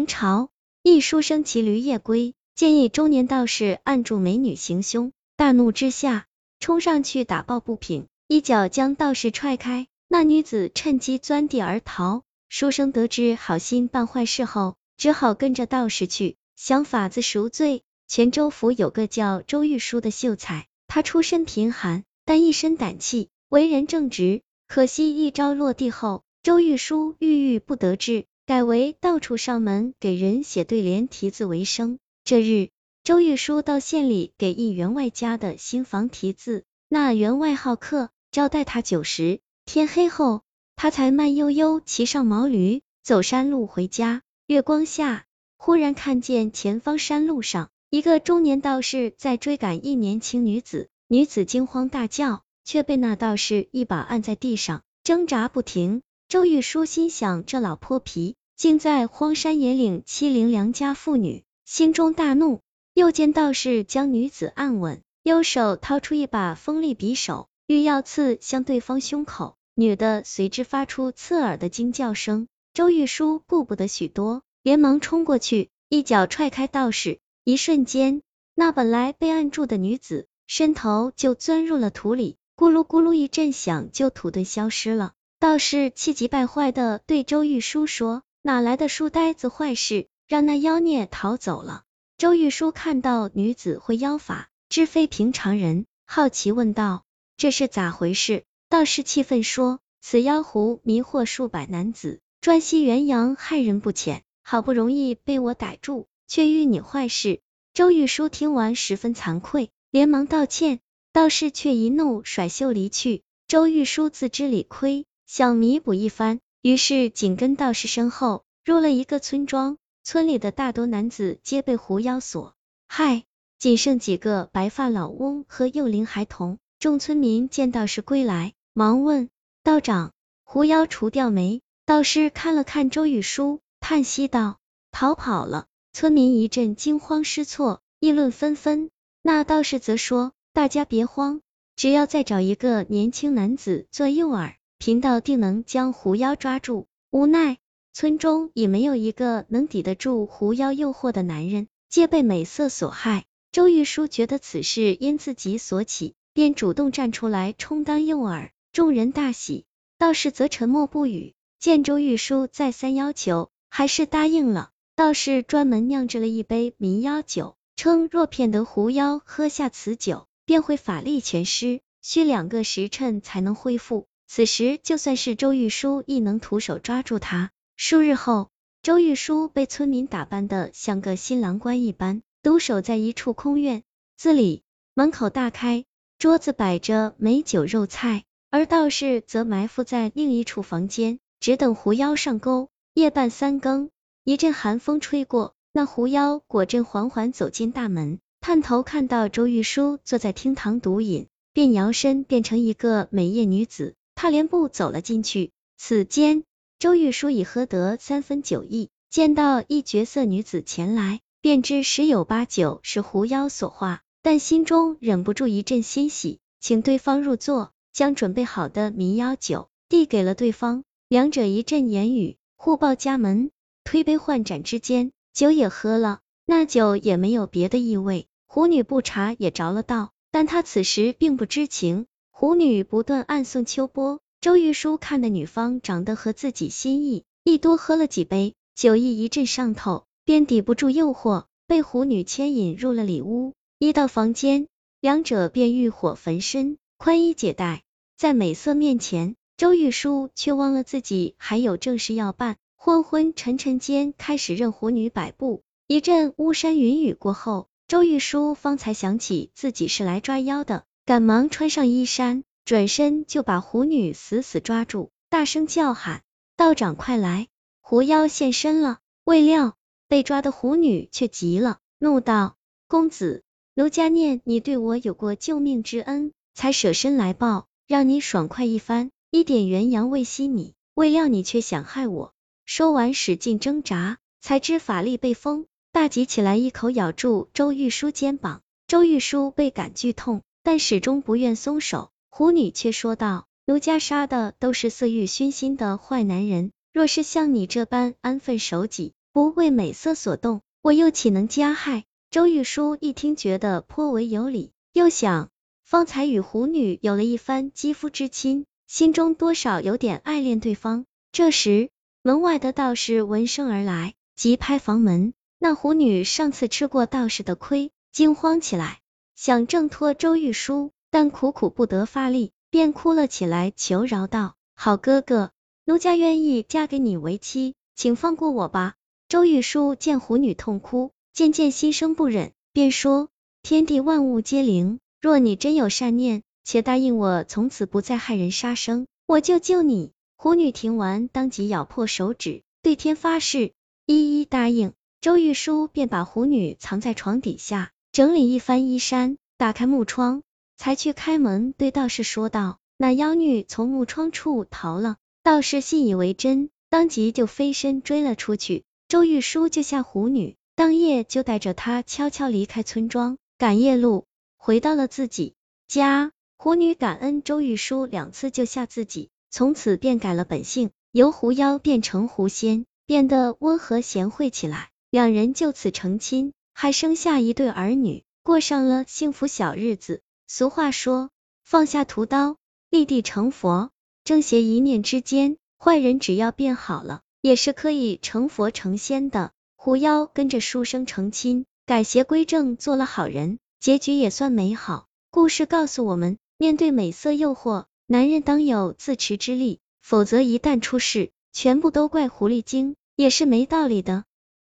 明朝一书生骑驴夜归，建议中年道士按住美女行凶，大怒之下冲上去打抱不平，一脚将道士踹开，那女子趁机钻地而逃。书生得知好心办坏事后，只好跟着道士去想法子赎罪。泉州府有个叫周玉书的秀才，他出身贫寒，但一身胆气，为人正直。可惜一招落地后，周玉书郁郁不得志，改为到处上门给人写对联题字为生。这日，周玉书到县里给一员外家的新房题字，那员外好客，招待他酒食。天黑后，他才慢悠悠骑上毛驴，走山路回家。月光下，忽然看见前方山路上。一个中年道士在追赶一年轻女子，女子惊慌大叫，却被那道士一把按在地上，挣扎不停。周玉书心想，这老泼皮竟在荒山野岭欺凌良家妇女，心中大怒。又见道士将女子按稳，右手掏出一把锋利匕首，欲要刺向对方胸口，女的随之发出刺耳的惊叫声。周玉书顾不得许多，连忙冲过去，一脚踹开道士。一瞬间，那本来被按住的女子身头就钻入了土里，咕噜咕噜一阵响，就土遁消失了。道士气急败坏的对周玉书说：“哪来的书呆子坏事，让那妖孽逃走了？”周玉书看到女子会妖法，知非平常人，好奇问道：“这是咋回事？”道士气愤说：“此妖狐迷惑数百男子，专吸元阳，害人不浅，好不容易被我逮住。”却遇你坏事，周玉书听完十分惭愧，连忙道歉。道士却一怒甩袖离去。周玉书自知理亏，想弥补一番，于是紧跟道士身后，入了一个村庄。村里的大多男子皆被狐妖所害，仅剩几个白发老翁和幼龄孩童。众村民见道士归来，忙问道长：狐妖除掉没？道士看了看周玉书，叹息道：逃跑了。村民一阵惊慌失措，议论纷纷。那道士则说：“大家别慌，只要再找一个年轻男子做诱饵，贫道定能将狐妖抓住。”无奈村中已没有一个能抵得住狐妖诱惑的男人，皆被美色所害。周玉书觉得此事因自己所起，便主动站出来充当诱饵，众人大喜。道士则沉默不语。见周玉书再三要求，还是答应了。道士专门酿制了一杯迷妖酒，称若骗得狐妖喝下此酒，便会法力全失，需两个时辰才能恢复。此时就算是周玉书亦能徒手抓住他。数日后，周玉书被村民打扮的像个新郎官一般，独守在一处空院子里，门口大开，桌子摆着美酒肉菜，而道士则埋伏在另一处房间，只等狐妖上钩。夜半三更。一阵寒风吹过，那狐妖果真缓缓走进大门，探头看到周玉书坐在厅堂独饮，便摇身变成一个美艳女子，他连步走了进去。此间，周玉书已喝得三分酒意，见到一绝色女子前来，便知十有八九是狐妖所化，但心中忍不住一阵欣喜，请对方入座，将准备好的迷妖酒递给了对方，两者一阵言语，互报家门。推杯换盏之间，酒也喝了，那酒也没有别的意味。狐女不察也着了道，但她此时并不知情。狐女不断暗送秋波，周玉书看的女方长得合自己心意，一多喝了几杯，酒意一阵上头，便抵不住诱惑，被狐女牵引入了里屋。一到房间，两者便欲火焚身，宽衣解带，在美色面前，周玉书却忘了自己还有正事要办。昏昏沉沉间，开始任狐女摆布。一阵巫山云雨过后，周玉书方才想起自己是来抓妖的，赶忙穿上衣衫，转身就把狐女死死抓住，大声叫喊：“道长快来，狐妖现身了！”未料被抓的狐女却急了，怒道：“公子，奴家念你对我有过救命之恩，才舍身来报，让你爽快一番，一点元阳未吸你，未料你却想害我。”说完，使劲挣扎，才知法力被封，大急起来，一口咬住周玉书肩膀。周玉书倍感剧痛，但始终不愿松手。狐女却说道：“奴家杀的都是色欲熏心的坏男人，若是像你这般安分守己，不为美色所动，我又岂能加害？周玉书一听，觉得颇为有理，又想方才与狐女有了一番肌肤之亲，心中多少有点爱恋对方。这时，门外的道士闻声而来，急拍房门。那狐女上次吃过道士的亏，惊慌起来，想挣脱周玉书，但苦苦不得发力，便哭了起来，求饶道：“好哥哥，奴家愿意嫁给你为妻，请放过我吧。”周玉书见狐女痛哭，渐渐心生不忍，便说：“天地万物皆灵，若你真有善念，且答应我，从此不再害人杀生，我就救你。”狐女听完，当即咬破手指，对天发誓，一一答应。周玉书便把狐女藏在床底下，整理一番衣衫，打开木窗，才去开门，对道士说道：“那妖女从木窗处逃了。”道士信以为真，当即就飞身追了出去。周玉书救下狐女，当夜就带着她悄悄离开村庄，赶夜路回到了自己家。狐女感恩周玉书两次救下自己。从此便改了本性，由狐妖变成狐仙，变得温和贤惠起来。两人就此成亲，还生下一对儿女，过上了幸福小日子。俗话说，放下屠刀，立地成佛。正邪一念之间，坏人只要变好了，也是可以成佛成仙的。狐妖跟着书生成亲，改邪归正，做了好人，结局也算美好。故事告诉我们，面对美色诱惑。男人当有自持之力，否则一旦出事，全部都怪狐狸精，也是没道理的。